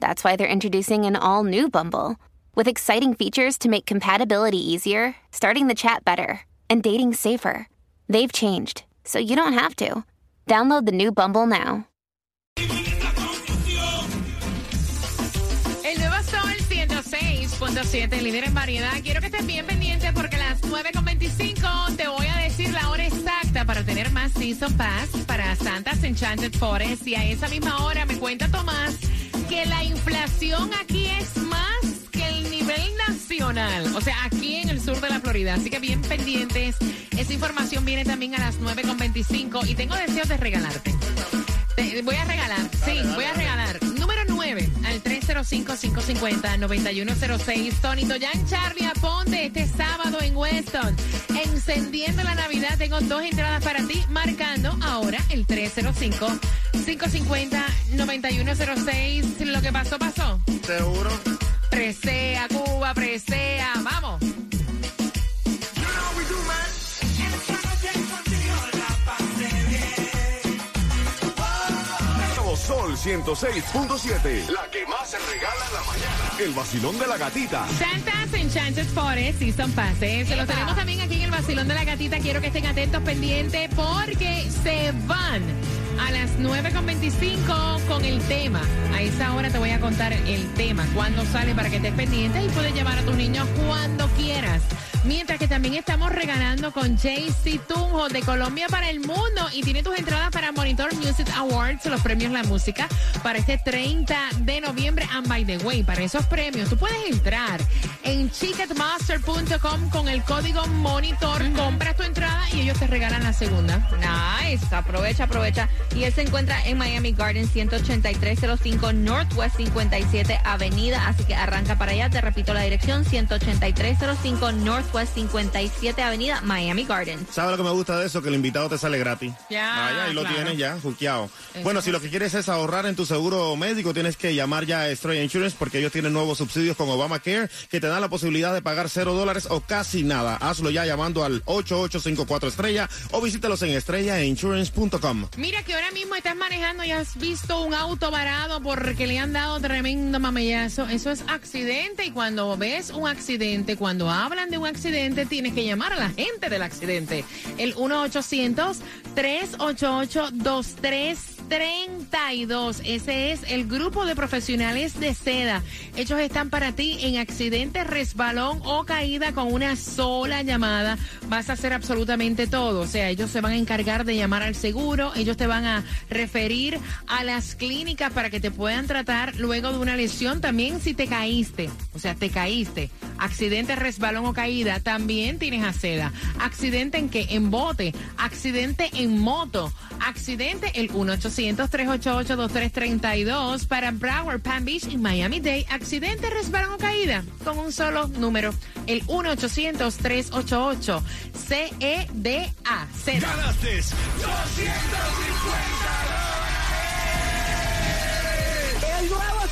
that's why they're introducing an all new Bumble with exciting features to make compatibility easier, starting the chat better, and dating safer. They've changed, so you don't have to. Download the new Bumble now. El nuevo Sol 106.7, líder en variedad. Quiero que estés bien pendiente porque a las 9.25 te voy a decir la hora exacta para tener más Season Pass para Santa's Enchanted Forest. Y a esa misma hora me cuenta Tomás que la inflación aquí es más que el nivel nacional. O sea, aquí en el sur de la Florida. Así que bien pendientes. Esa información viene también a las 9.25 y tengo deseos de regalarte. Te- voy a regalar, sí, voy a regalar. Número 9 al 305-550-9106. Tony Toyan Charlie Aponte este sábado en Weston. Encendiendo la Navidad, tengo dos entradas para ti, marcando ahora el 305-550-9106. Lo que pasó, pasó. Seguro. Presea, Cuba, presea. Vamos. 106.7. La que más se regala en la mañana. El vacilón de la gatita. Santa's Enchanted Forest Season Passes. Se los tenemos también aquí en el Basilón de la Gatita. Quiero que estén atentos, pendientes, porque se van a las 9.25 con el tema. A esa hora te voy a contar el tema, cuándo sale para que estés pendiente y puedes llevar a tus niños cuando quieras. Mientras que también estamos regalando con JC Tunjo de Colombia para el Mundo y tiene tus entradas para Monitor Music Awards, los premios La Música, para este 30 de noviembre. And by the way, para esos premios, tú puedes entrar en ticketmaster.com con el código Monitor, compras tu entrada y ellos te regalan la segunda. Nice, aprovecha, aprovecha. Y él se encuentra en Miami Garden 18305 Northwest 57 Avenida, así que arranca para allá. Te repito la dirección 18305 Northwest 57 Avenida, Miami Garden. ¿Sabes lo que me gusta de eso? Que el invitado te sale gratis. Ya, Vaya, y lo claro. tienes ya, juqueado. Bueno, si lo que quieres es ahorrar en tu seguro médico, tienes que llamar ya a Estrella Insurance porque ellos tienen nuevos subsidios con Obamacare que te dan la posibilidad de pagar cero dólares o casi nada. Hazlo ya llamando al 8854 Estrella o visítalos en estrellainsurance.com. Mira que ahora mismo estás manejando y has visto un auto varado porque le han dado tremendo mamellazo. Eso es accidente y cuando ves un accidente, cuando hablan de un accidente, tienes que llamar a la gente del accidente. El 1-800-388-2332. Ese es el grupo de profesionales de seda. Ellos están para ti en accidente, resbalón o caída con una sola llamada. Vas a hacer absolutamente todo. O sea, ellos se van a encargar de llamar al seguro. Ellos te van a referir a las clínicas para que te puedan tratar luego de una lesión. También si te caíste. O sea, te caíste. Accidente, resbalón o caída. También tienes a seda. Accidente en qué? En bote. Accidente en moto. Accidente el 1-800-388-2332 para Broward, Palm Beach y Miami-Dade. Accidente, resbalón o caída con un solo número. El 1-800-388-CEDA. Ganaste 250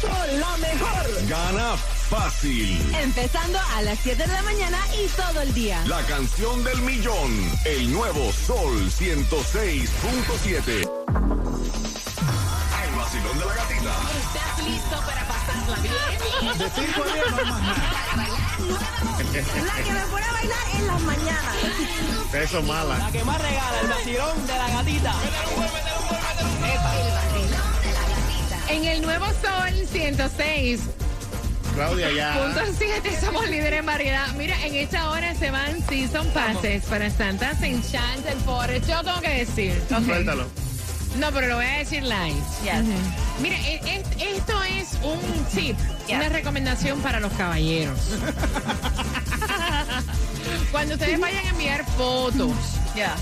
son la mejor. Gana fácil. Empezando a las 7 de la mañana y todo el día. La canción del millón. El nuevo Sol 106.7. El vacilón de la gatita. ¿Estás listo para pasarla bien? De 5 a 10 más. La que me pone a bailar en las mañanas. Eso es mala. La que más regala, el vacilón de la gatita. En el nuevo Sol 106. Claudia, ya. Punto 7, somos líderes en variedad. Mira, en esta hora se van Season Passes para Santa's Enchanted Forest. Yo tengo que decir. ok. Suéltalo. No, pero lo voy a decir live. Yes. Mira, e- e- esto es un tip, una recomendación para los caballeros. Cuando ustedes vayan a enviar fotos, Ya.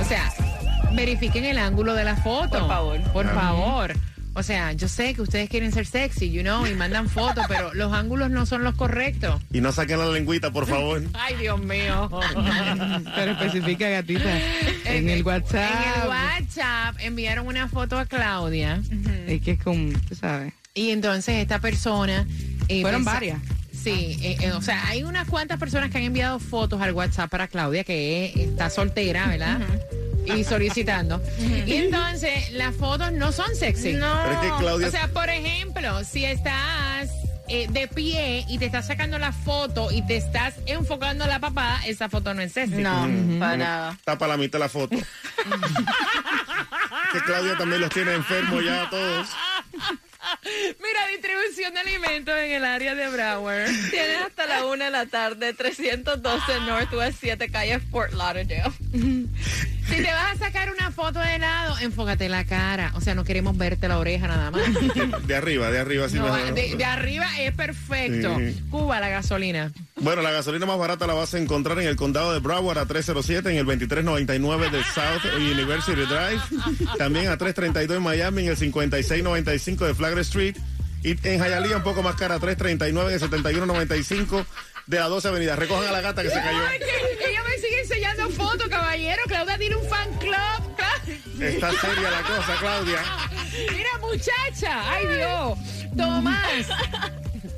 o sea, verifiquen el ángulo de la foto. Por favor. Por favor. O sea, yo sé que ustedes quieren ser sexy, you know, y mandan fotos, pero los ángulos no son los correctos. Y no saquen la lengüita, por favor. Ay, Dios mío. Pero especifica, gatita. En el WhatsApp. En el WhatsApp enviaron una foto a Claudia. Es que es como, tú sabes. Y entonces esta persona... eh, Fueron pensa- varias. Sí, eh, eh, o sea, hay unas cuantas personas que han enviado fotos al WhatsApp para Claudia, que es- está soltera, ¿verdad? Y solicitando. Y entonces las fotos no son sexy. No. Pero es que Claudia... O sea, por ejemplo, si estás eh, de pie y te estás sacando la foto y te estás enfocando la papada, esa foto no es sexy. No, para nada. tapa la mitad la foto. que Claudia también los tiene enfermos ya a todos. Mira, distribución de alimentos en el área de Broward. Tienes hasta la una de la tarde, 312 Northwest 7 calle Fort Lauderdale. Si te vas a sacar una foto de lado, enfócate la cara. O sea, no queremos verte la oreja nada más. De arriba, de arriba, sí. No, mejor. de, de arriba es perfecto. Sí. Cuba, la gasolina. Bueno, la gasolina más barata la vas a encontrar en el condado de Broward a 307, en el 2399 de South University Drive. También a 332 en Miami, en el 5695 de Flagler Street. Y en Hialeah un poco más cara, 339 en el 7195 de la 12 Avenida. Recojan a la gata que se cayó. Fotos, caballero. Claudia tiene un fan club. Está seria la cosa, Claudia. Mira, muchacha. Ay, Dios. Tomás.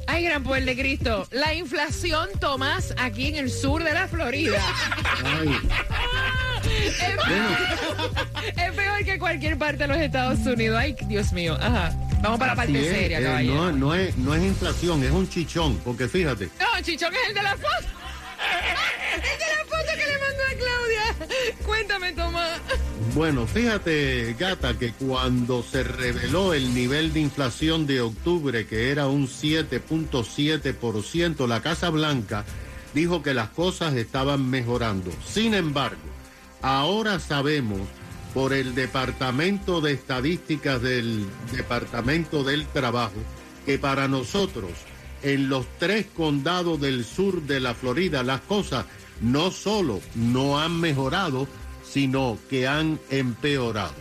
Ay, gran poder de Cristo. La inflación, Tomás, aquí en el sur de la Florida. Es, es peor que cualquier parte de los Estados Unidos. Ay, Dios mío. Ajá. Vamos para la parte es, seria, eh, caballero. no, no es, no es inflación, es un chichón, porque fíjate, No, Chichón es el de la foto. El de la bueno, fíjate, gata, que cuando se reveló el nivel de inflación de octubre, que era un 7.7%, la Casa Blanca dijo que las cosas estaban mejorando. Sin embargo, ahora sabemos por el Departamento de Estadísticas del Departamento del Trabajo que para nosotros en los tres condados del sur de la Florida las cosas no solo no han mejorado, sino que han empeorado.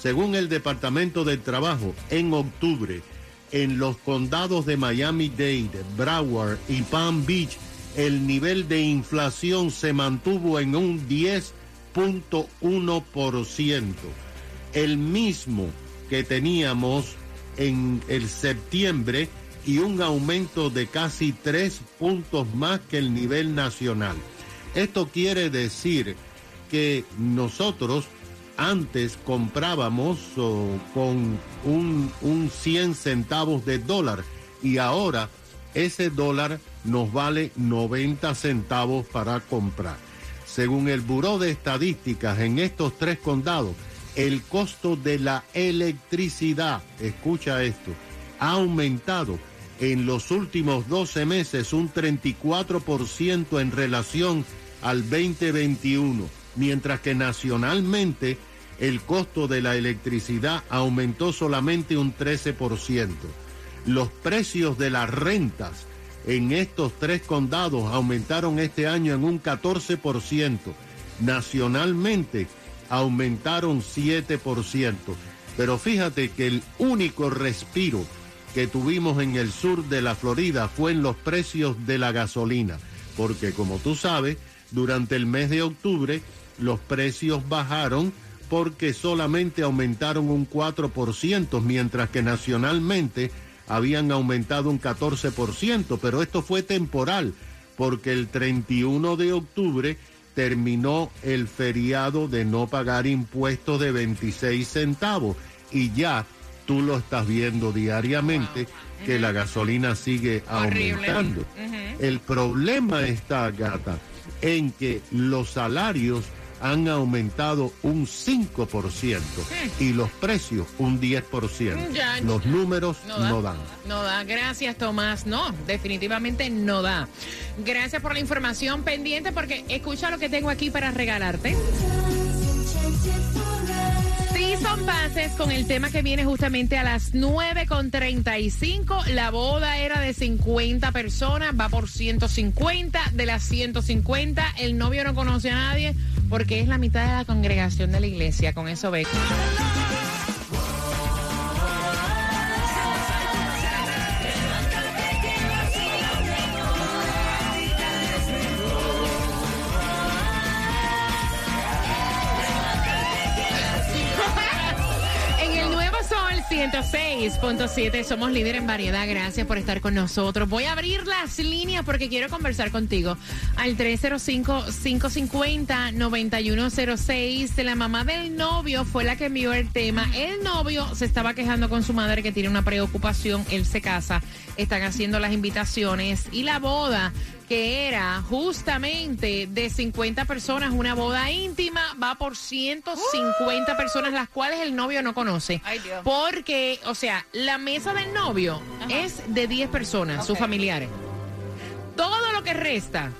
Según el Departamento del Trabajo, en octubre, en los condados de Miami-Dade, Broward y Palm Beach, el nivel de inflación se mantuvo en un 10.1%, el mismo que teníamos en el septiembre y un aumento de casi tres puntos más que el nivel nacional. Esto quiere decir que nosotros antes comprábamos oh, con un, un 100 centavos de dólar y ahora ese dólar nos vale 90 centavos para comprar. Según el Buró de Estadísticas, en estos tres condados, el costo de la electricidad, escucha esto, ha aumentado en los últimos 12 meses un 34% en relación al 2021, mientras que nacionalmente el costo de la electricidad aumentó solamente un 13%. Los precios de las rentas en estos tres condados aumentaron este año en un 14%. Nacionalmente aumentaron 7%. Pero fíjate que el único respiro que tuvimos en el sur de la Florida fue en los precios de la gasolina, porque como tú sabes, durante el mes de octubre los precios bajaron porque solamente aumentaron un 4%, mientras que nacionalmente habían aumentado un 14%, pero esto fue temporal, porque el 31 de octubre terminó el feriado de no pagar impuestos de 26 centavos. Y ya tú lo estás viendo diariamente que la gasolina sigue Horrible. aumentando. El problema está, gata, en que los salarios han aumentado un 5% y los precios un 10%. Ya, los números No da. no dan. No da. Gracias, Tomás. No, definitivamente no da. Gracias por la información pendiente porque escucha lo que tengo aquí para regalarte. Sí, son pases con el tema que viene justamente a las 9.35. La boda era de 50 personas, va por 150. De las 150, el novio no conoce a nadie porque es la mitad de la congregación de la iglesia. Con eso ve. 106.7, somos líder en variedad. Gracias por estar con nosotros. Voy a abrir las líneas porque quiero conversar contigo. Al 305-550-9106. La mamá del novio fue la que envió el tema. El novio se estaba quejando con su madre que tiene una preocupación. Él se casa, están haciendo las invitaciones y la boda que era justamente de 50 personas, una boda íntima, va por 150 personas, las cuales el novio no conoce. Ay, Dios. Porque, o sea, la mesa del novio es de 10 personas, sus familiares. Todo lo que resta,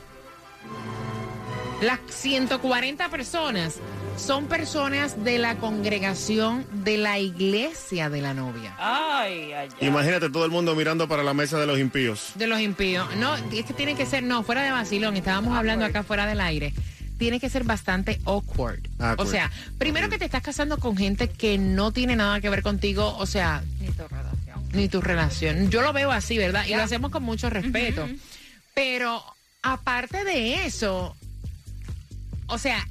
las 140 personas, son personas de la congregación de la iglesia de la novia. Ay, ay, ay. Imagínate todo el mundo mirando para la mesa de los impíos. De los impíos. No, es que tiene que ser, no, fuera de vacilón. Estábamos hablando acá fuera del aire. Tiene que ser bastante awkward. Awkward. O sea, primero que te estás casando con gente que no tiene nada que ver contigo, o sea, Ni tu relación. ni tu relación. Yo lo veo así, ¿verdad? Y lo hacemos con mucho respeto. Pero aparte de eso, o sea,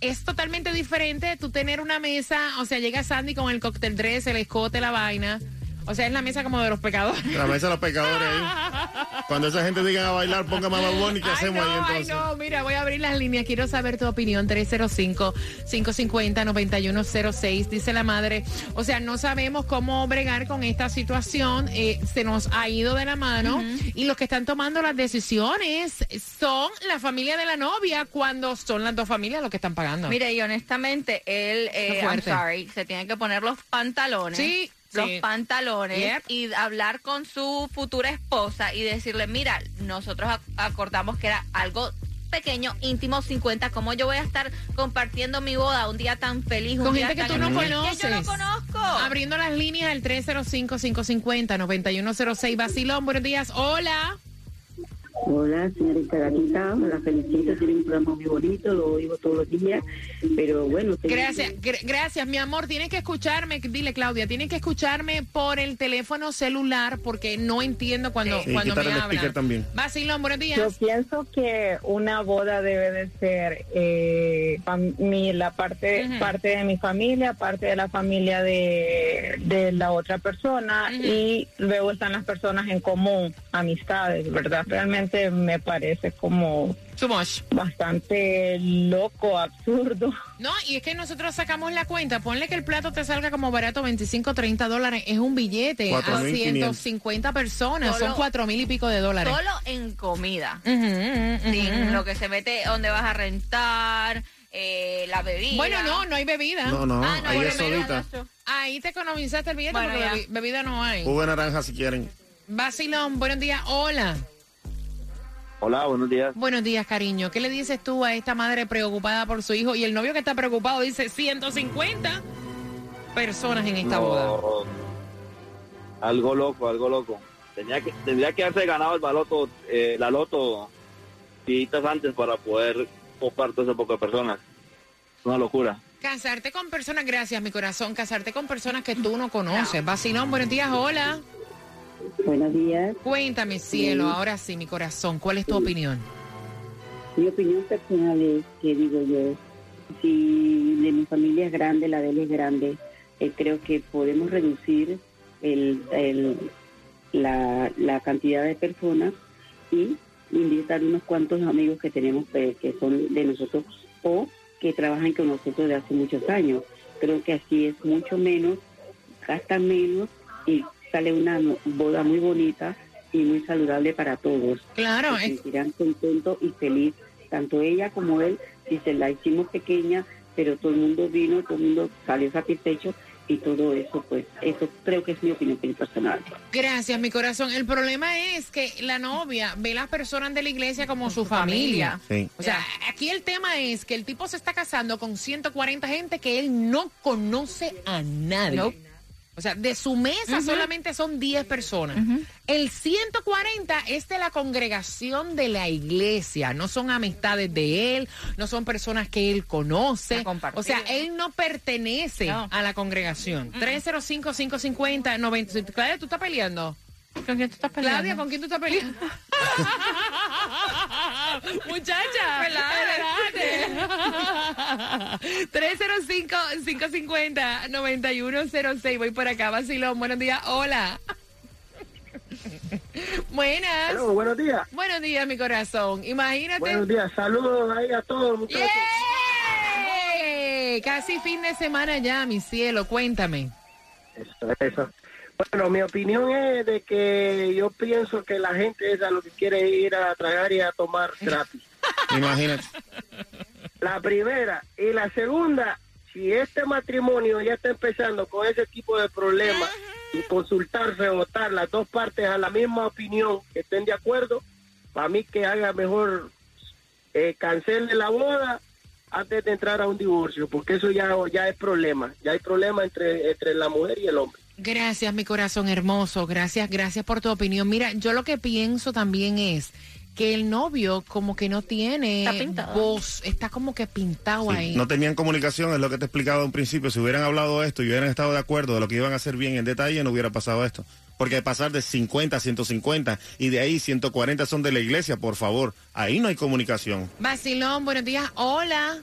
es totalmente diferente tú tener una mesa, o sea, llega Sandy con el cóctel dress, el escote, la vaina. O sea, es la mesa como de los pecadores. La mesa de los pecadores ahí. Cuando esa gente diga a bailar, ponga más Bunny, ¿qué Ay, hacemos no, ahí ay, entonces? no, mira, voy a abrir las líneas. Quiero saber tu opinión. 305-550-9106. Dice la madre. O sea, no sabemos cómo bregar con esta situación. Eh, se nos ha ido de la mano. Y los que están tomando las decisiones son la familia de la novia cuando son las dos familias los que están pagando. Mire, y honestamente, él, eh, I'm sorry, se tiene que poner los pantalones. Sí, Los pantalones Yep. y hablar con su futura esposa y decirle, mira, nosotros ac- acordamos que era algo pequeño, íntimo, 50, ¿cómo yo voy a estar compartiendo mi boda un día tan feliz? Con un día gente que tú no conoces. Que yo no conozco. Abriendo las líneas al 305-550-9106. Basilón, buenos días. Hola. Hola, señorita Gatita, la felicito, tiene un programa muy bonito, lo oigo todos los días, pero bueno... Gracias, gr- gracias, mi amor. Tienes que escucharme, dile Claudia, tienes que escucharme por el teléfono celular porque no entiendo cuando, Sí, cuando me el hablan. también. Basilón, buenos días. Yo pienso que una boda debe de ser eh, mi- la parte parte de mi familia, parte de la familia de, de la otra persona y luego están las personas en común, amistades, ¿verdad? Realmente me parece como Too much. bastante loco, absurdo. No, y es que nosotros sacamos la cuenta. Ponle que el plato te salga como barato, 25, 30 dólares. Es un billete a 4.500. 150 personas. Solo- Son cuatro mil y pico de dólares. Solo en comida. Ujú. lo que se mete, donde vas a rentar, eh, la bebida. Bueno, no, no hay bebida. No, no, Ah, no, ahí es solita. Ahí te economizaste el billete Bueno, porque ya. bebi- bebida no hay. Jugo de naranja si quieren. Basilón, buenos días. Hola. Hola, buenos días. Buenos días, cariño. ¿Qué le dices tú a esta madre preocupada por su hijo? Y el novio que está preocupado dice 150 personas en esta boda. No, algo loco, algo loco. Tenía que, tendría que haberse ganado el baloto, eh, la loto antes para poder copar todo ese poco de personas. Es una locura. Casarte con personas, gracias, mi corazón. Casarte con personas que tú no conoces. Basilón, buenos días. Hola. Buenos días, Cuéntame, cielo. Ahora sí, mi corazón. ¿Cuál es tu opinión? mi opinión personal es que digo yo, si de mi familia es grande, la de él es grande, eh, creo que podemos reducir el, el- la, la cantidad de personas y invitar unos cuantos amigos que tenemos eh, que son de nosotros o que trabajan con nosotros de hace muchos años. Creo que así es mucho menos, gastan menos y sale una no- boda muy bonita y muy saludable para todos. Claro, se es- sentirán contentos y feliz, tanto ella como él, si se la hicimos pequeña, pero todo el mundo vino, todo el mundo salió satisfecho y todo eso, pues, eso creo que es mi opinión personal. gracias, mi corazón. El problema es que la novia ve las personas de la iglesia como su, familia. Sí. O sea, aquí el tema es que el tipo se está casando con 140 gente que él no conoce a nadie. Nope. O sea, de su mesa solamente son 10 personas. El 140 es de la congregación de la iglesia. No son amistades de él, no son personas que él conoce. O sea, él no pertenece No. a la congregación. 305-550-90. Claudia, ¿tú estás peleando? ¿Con quién tú estás peleando? Claudia, ¿con quién tú estás peleando? Muchacha, relájate. 305-550-9106. Voy por acá, Vacilón. Buenos días. Hola. Buenas. Hello, buenos días. Buenos días, mi corazón. Imagínate. Buenos días. Saludos ahí a todos, muchachos. ¡Yay! Casi fin de semana ya, mi cielo. Cuéntame. Eso, eso. Bueno, mi opinión es de que yo pienso que la gente es a lo que quiere ir a tragar y a tomar gratis. Imagínate. La primera. Y la segunda, si este matrimonio ya está empezando con ese tipo de problemas y consultarse, votar las dos partes a la misma opinión, que estén de acuerdo, para mí que haga mejor eh, cancele la boda antes de entrar a un divorcio, porque eso ya, ya es problema. Ya hay problema entre, entre la mujer y el hombre. Gracias, mi corazón hermoso. Gracias, gracias por tu opinión. Mira, yo lo que pienso también es que el novio como que no tiene voz, está como que pintado Sí, ahí. No tenían comunicación, es lo que te he explicado en principio. Si hubieran hablado de esto y hubieran estado de acuerdo de lo que iban a hacer bien en detalle, no hubiera pasado esto. Porque pasar de 50 a 150 y de ahí 140 son de la iglesia, por favor. Ahí no hay comunicación. Vacilón, buenos días. Hola.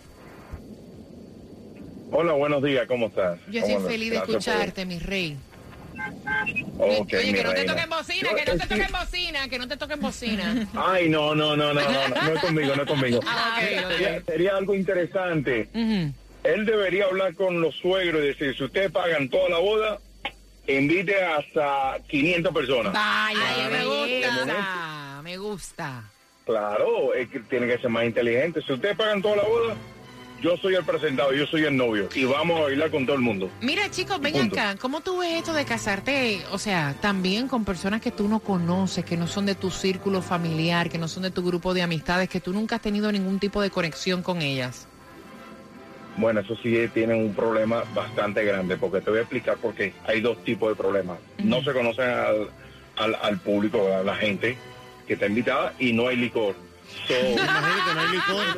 Hola, buenos días, ¿cómo estás? Yo ¿Cómo estoy feliz de escucharte, mi rey. Ok, Oye, que no te toquen bocina, Yo- que no te toquen bocina, que no te toquen bocina. Ay, no, no, no, no, no, no, no es conmigo, no es conmigo. Ah. Sería, sería algo interesante. Él debería hablar con los suegros y decir, si ustedes pagan toda la boda, invite hasta 500 personas. Vaya, me De momento. gusta, me gusta. Claro, es que tiene que ser más inteligente. Si ustedes pagan toda la boda, yo soy el presentado, yo soy el novio y vamos a bailar con todo el mundo. Mira, chicos, ven Punto. acá. ¿Cómo tú ves esto de casarte, o sea, también con personas que tú no conoces, que no son de tu círculo familiar, que no son de tu grupo de amistades, que tú nunca has tenido ningún tipo de conexión con ellas? Bueno, eso sí tiene un problema bastante grande, porque te voy a explicar por qué. Hay dos tipos de problemas. No se conocen al, al, al público, a la gente que está invitada y no hay licor. So, Imagínate, no hay.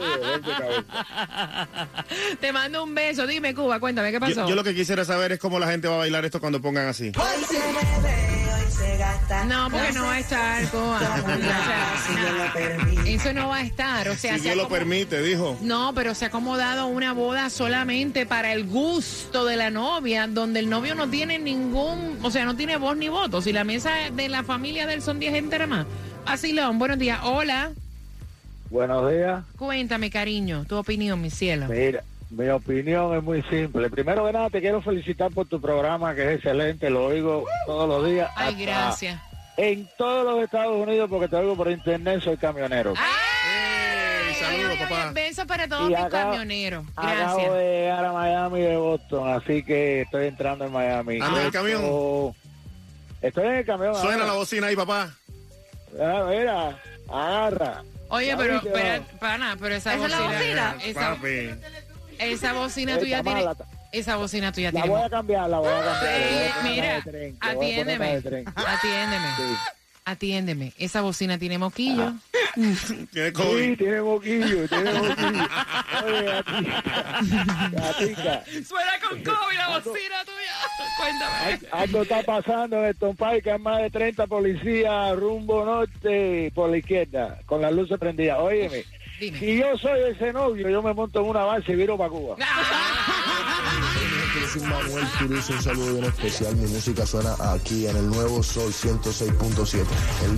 Te mando un beso. Dime, Cuba, cuéntame, ¿qué pasó? Yo, yo lo que quisiera saber es cómo la gente va a bailar esto cuando pongan así. Hoy se bebe, hoy se gasta. No, porque no va a estar, Cuba. O sea, eso no va a estar. O sea, Si se Dios lo permite, dijo. No, pero se ha acomodado una boda solamente para el gusto de la novia, donde el novio no tiene ningún, o sea, no tiene voz ni voto. Si la mesa de la familia de él son 10 gente nada más. Así, León, buenos días. Hola. Buenos días. Cuéntame, cariño, tu opinión, mi cielo. Mira, mi opinión es muy simple. Primero que nada, te quiero felicitar por tu programa, que es excelente. Lo oigo todos los días. Ay, gracias. En todos los Estados Unidos, porque te oigo por internet, soy camionero. Saludos, papá. Besos para todos Y mis acabo- camioneros. Acabo Gracias. de llegar a Miami de Boston, así que estoy entrando en Miami. ¿Anda en el camión? Estoy en el camión. Suena ahora. la bocina ahí, papá. Ah, mira, agarra. Oye, pero, va. pana, pero esa ¿Esa es la bocina. bocina? Esa, Papi. esa bocina tuya tiene. mala. Esa bocina tuya La tiene. voy a cambiar, la voy a cambiar. Le voy a Sí, mira, tren, atiéndeme, de tren. atiéndeme, atiéndeme. Esa bocina tiene moquillo. Tiene Sí, tiene moquillo, tiene moquillo. Oye, gatica, Suena con COVID la bocina tuya. Cuéntame. algo está pasando en el Pike, que hay más de 30 policías rumbo norte por la izquierda, con las luces prendidas. Óyeme, si yo soy ese novio, yo me monto en una base y viro para Cuba. Yo soy Manuel Turizo, un saludo bien especial. Mi música suena aquí en el nuevo Sol 106.7. El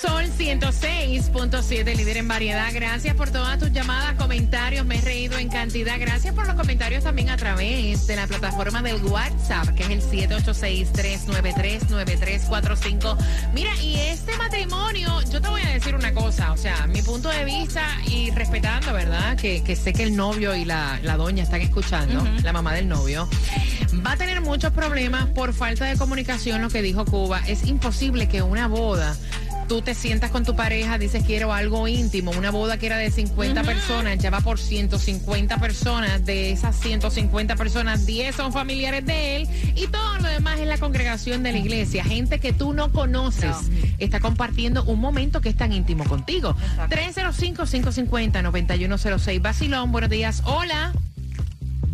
Sol 106.7, líder en variedad. Gracias por todas tus llamadas, comentarios. Me he reído en cantidad. Gracias por los comentarios también a través de la plataforma del WhatsApp, que es el 786-393-9345. Mira, y este matrimonio, yo te voy a decir una cosa. O sea, mi punto de vista y respetando, ¿verdad? Que, que sé que el novio y la, la doña están escuchando, la mamá del novio. Va a tener muchos problemas por falta de comunicación, lo que dijo Cuba. Es imposible que una boda tú te sientas con tu pareja, dices quiero algo íntimo, una boda que era de 50 personas, ya va por 150 personas, de esas 150 personas, 10 son familiares de él y todo lo demás es la congregación de la iglesia, gente que tú no conoces, está compartiendo un momento que es tan íntimo contigo. 305-550-9106, Basilón, buenos días, hola.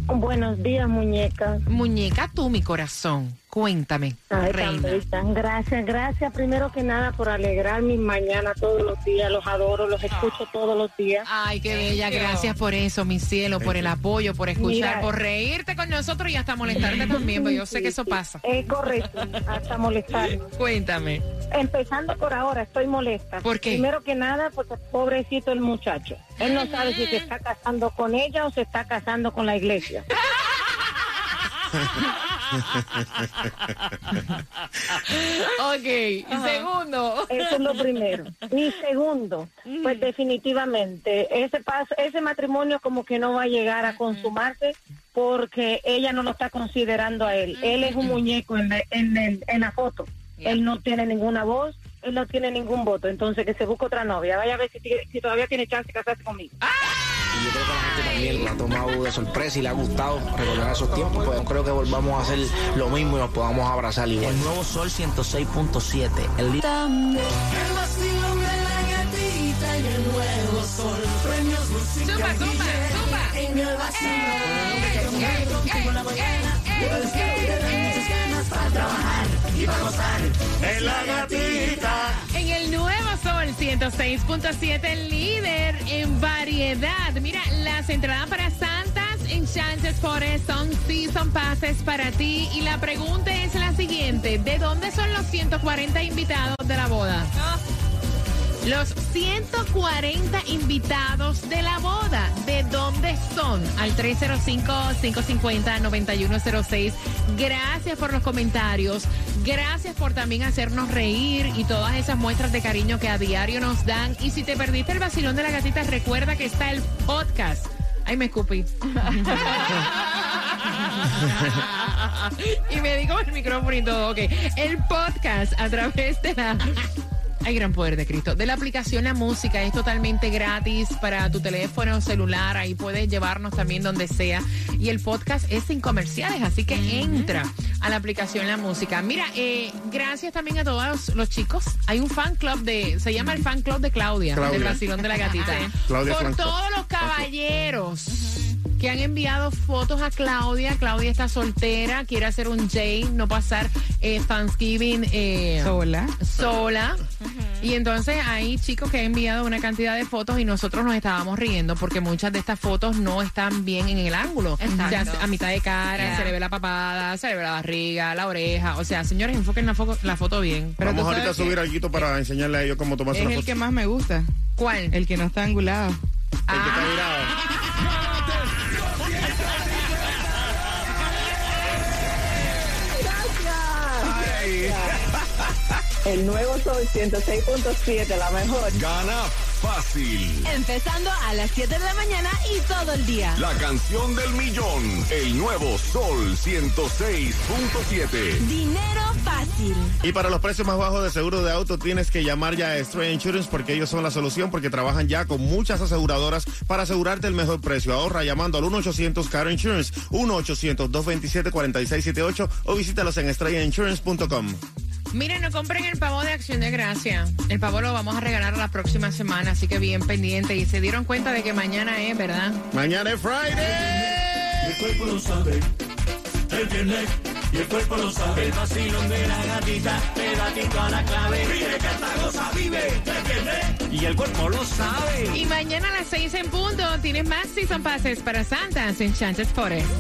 Buenos días, muñeca. Muñeca, tú, mi corazón. Cuéntame, Ay, tan reina. bella. Gracias, gracias primero que nada por alegrar mi mañana todos los días. Los adoro, los escucho todos los días. Ay, qué bella. Gracias por eso, mi cielo, por el apoyo, por escuchar, Mira. por reírte con nosotros y hasta molestarte también, porque yo sé que eso pasa. Es correcto, hasta molestar. Cuéntame. Empezando por ahora, estoy molesta. ¿Por qué? Primero que nada, porque pobrecito el muchacho. Él no sabe si se está casando con ella o se está casando con la iglesia. ok, segundo. Eso es lo primero. Y segundo, pues definitivamente, ese paso, ese matrimonio como que no va a llegar a consumarse porque ella no lo está considerando a él. Él es un muñeco en la, en el- en la foto. Él no tiene ninguna voz, él no tiene ningún voto. Entonces que se busque otra novia. Vaya a ver si, si todavía tiene chance de casarse conmigo. Y yo creo que la gente también lo ha tomado de sorpresa y le ha gustado recordar esos tiempos. Pues creo que volvamos a hacer lo mismo y nos podamos abrazar igual. El nuevo Sol 106.7. El la y el nuevo sol. Premios, música. En el. Para trabajar y para gozar. Es la gatita. En el nuevo Sol 106.7, el líder en variedad. Mira, las entradas para Santas Enchanted Forest son season passes para ti. Y la pregunta es la siguiente: ¿de dónde son los 140 invitados de la boda? Los 140 invitados de la boda, ¿de dónde son? Al 305-550-9106. Gracias por los comentarios. Gracias por también hacernos reír y todas esas muestras de cariño que a diario nos dan. Y si te perdiste el vacilón de la gatita, recuerda que está el podcast. Ay, me escupí. y me digo el micrófono y todo. Ok. El podcast a través de la. Hay gran poder de Cristo. De la aplicación La Música es totalmente gratis para tu teléfono celular. Ahí puedes llevarnos también donde sea. Y el podcast es sin comerciales, así que entra a la aplicación La Música. Mira, eh, gracias también a todos los, chicos. Hay un fan club de, se llama el fan club de Claudia, Claudia. del vacilón de la gatita. Claudia Por todos los caballeros que han enviado fotos a Claudia. Claudia está soltera, quiere hacer un Jane, no pasar eh, Thanksgiving eh, Sola. sola. Y entonces hay chicos que han enviado una cantidad de fotos y nosotros nos estábamos riendo porque muchas de estas fotos no están bien en el ángulo. O sea, Exacto. a mitad de cara, Yeah. se le ve la papada, se le ve la barriga, la oreja. O sea, señores, enfoquen la, fo- la foto bien. Pero Vamos ahorita a subir algo para enseñarle a ellos cómo tomarse Es una el foto. que más me gusta. ¿Cuál? El que no está angulado. El que está virado. El nuevo Sol 106.7, la mejor. Gana fácil. Empezando a las 7 de la mañana y todo el día. La canción del millón. El nuevo Sol 106.7. Dinero fácil. Y para los precios más bajos de seguro de auto tienes que llamar ya a Stray Insurance porque ellos son la solución porque trabajan ya con muchas aseguradoras para asegurarte el mejor precio. Ahorra llamando al 1-800 Car Insurance, 1-800-227-4678 o visítalos en estrellinsurance.com. Miren, no compren el pavo de Acción de Gracia. El pavo lo vamos a regalar la próxima semana, así que bien pendiente. Y se dieron cuenta de que mañana es, ¿verdad? Mañana es Friday. El cuerpo lo sabe. El viernes. Y el cuerpo lo sabe. El vacilón de la gatita. Pedatito a la clave. Vive, canta, goza, vive. El viernes. Y el cuerpo lo sabe. Y mañana a las seis en punto tienes más Season Passes para Santas en Chances Forest.